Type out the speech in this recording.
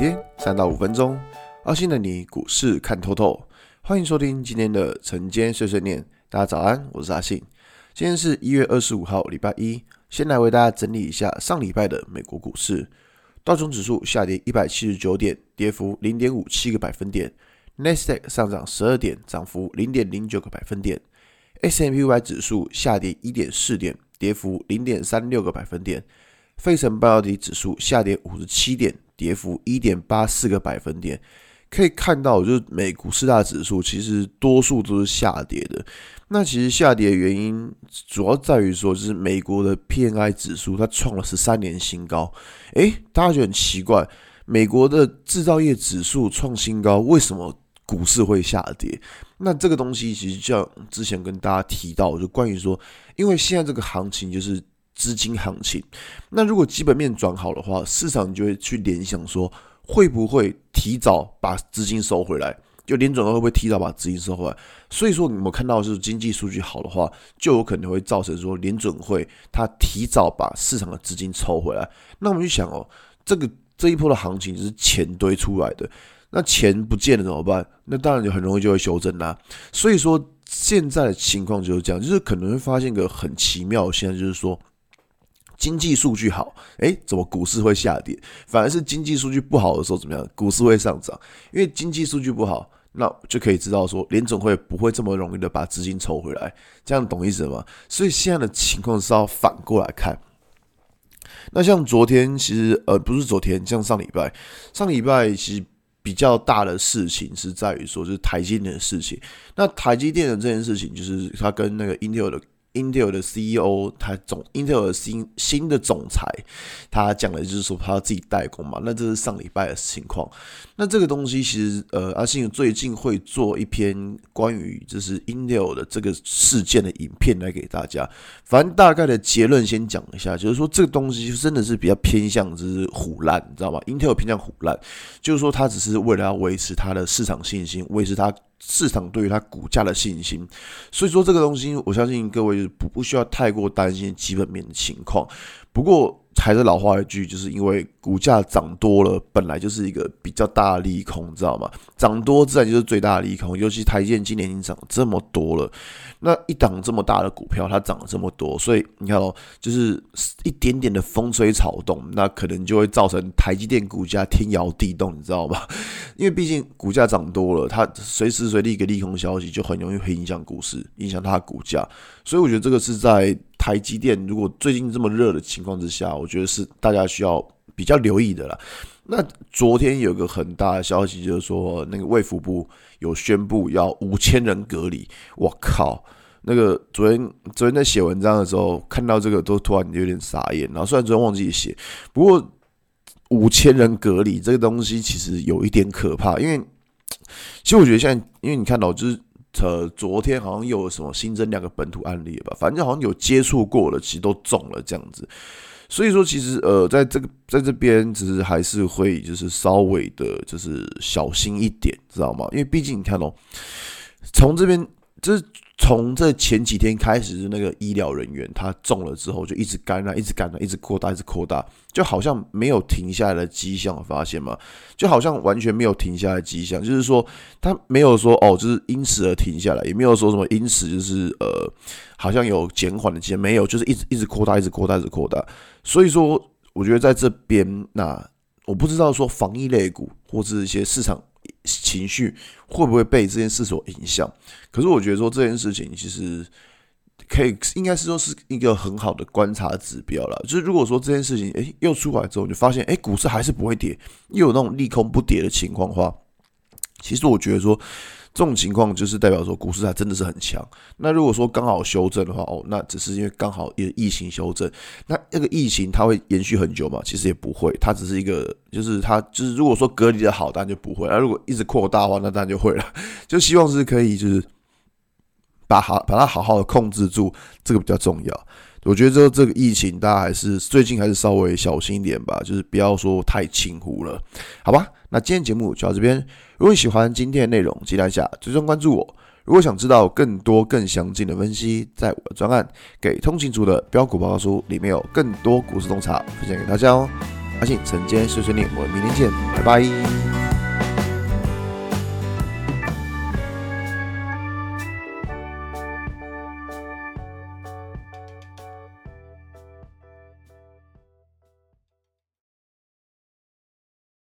天三到五分钟，阿信的你股市看透透。欢迎收听今天的晨间碎碎念。大家早安，我是阿信。今天是一月二十五号，礼拜一。先来为大家整理一下上礼拜的美国股市。道琼指数下跌一百七十九点，跌幅零点五七个百分点。纳斯达克上涨十二点，涨幅零点零九个百分点。S&P 500指数下跌一点四点，跌幅零点三六个百分点。费城半导体指数下跌五十七点，跌幅一点八四个百分点。可以看到，就是美股四大指数其实多数都是下跌的。那其实下跌的原因主要在于说，就是美国的 PMI 指数它创了十三年新高。诶，大家觉得很奇怪，美国的制造业指数创新高，为什么股市会下跌？那这个东西其实像之前跟大家提到，就关于说，因为现在这个行情就是资金行情。那如果基本面转好的话，市场就会去联想说。会不会提早把资金收回来？就联准会不会提早把资金收回来？所以说，你们看到是经济数据好的话，就有可能会造成说联准会它提早把市场的资金抽回来。那我们就想哦，这个这一波的行情是钱堆出来的，那钱不见了怎么办？那当然就很容易就会修正啦。所以说现在的情况就是这样，就是可能会发现一个很奇妙的现象，就是说。经济数据好，诶，怎么股市会下跌？反而是经济数据不好的时候，怎么样？股市会上涨。因为经济数据不好，那就可以知道说，联总会不会这么容易的把资金抽回来。这样懂意思吗？所以现在的情况是要反过来看。那像昨天，其实呃，不是昨天，像上礼拜，上礼拜其实比较大的事情是在于说，是台积电的事情。那台积电的这件事情，就是它跟那个 Intel 的。Intel 的 CEO，他总 Intel 的新新的总裁，他讲的就是说他要自己代工嘛。那这是上礼拜的情况。那这个东西其实，呃，阿信最近会做一篇关于就是 Intel 的这个事件的影片来给大家。反正大概的结论先讲一下，就是说这个东西真的是比较偏向就是唬烂，你知道吗？Intel 偏向唬烂，就是说他只是为了要维持他的市场信心，维持他。市场对于它股价的信心，所以说这个东西，我相信各位不不需要太过担心基本面的情况。不过，还是老话一句，就是因为股价涨多了，本来就是一个比较大的利空，知道吗？涨多自然就是最大的利空。尤其台积电今年已经涨这么多了，那一档这么大的股票，它涨了这么多，所以你看哦，就是一点点的风吹草动，那可能就会造成台积电股价天摇地动，你知道吗？因为毕竟股价涨多了，它随时随地一个利空消息就很容易会影响股市，影响它的股价。所以我觉得这个是在。台积电如果最近这么热的情况之下，我觉得是大家需要比较留意的啦。那昨天有个很大的消息，就是说那个卫福部有宣布要五千人隔离。我靠，那个昨天昨天在写文章的时候看到这个都突然有点傻眼。然后虽然昨天忘记写，不过五千人隔离这个东西其实有一点可怕，因为其实我觉得现在，因为你看到就是。呃，昨天好像又有什么新增两个本土案例吧，反正好像有接触过了，其实都中了这样子。所以说，其实呃，在这个在这边，其实还是会就是稍微的，就是小心一点，知道吗？因为毕竟你看哦，从这边就是。从这前几天开始，那个医疗人员他中了之后，就一直感染，一直感染，一直扩大，一直扩大，就好像没有停下来的迹象，发现吗？就好像完全没有停下来迹象，就是说他没有说哦，就是因此而停下来，也没有说什么因此就是呃，好像有减缓的迹象，没有，就是一直一直扩大，一直扩大，一直扩大。所以说，我觉得在这边，那我不知道说防疫类股或是一些市场。情绪会不会被这件事所影响？可是我觉得说这件事情其实可以，应该是说是一个很好的观察指标了。就是如果说这件事情诶又出来之后，你就发现诶股市还是不会跌，又有那种利空不跌的情况的话，其实我觉得说。这种情况就是代表说股市还真的是很强。那如果说刚好修正的话，哦，那只是因为刚好也疫情修正。那那个疫情它会延续很久吗？其实也不会，它只是一个，就是它就是如果说隔离的好，当然就不会。那如果一直扩大的话，那当然就会了。就希望是可以，就是把好把它好好的控制住，这个比较重要。我觉得这这个疫情大家还是最近还是稍微小心一点吧，就是不要说太轻忽了，好吧？那今天节目就到这边。如果你喜欢今天的内容，记得一下追踪关注我。如果想知道更多更详尽的分析，在我的专案《给通勤族的标股报告书》里面有更多股市洞察分享给大家哦。阿信晨间碎碎念，我们明天见，拜拜。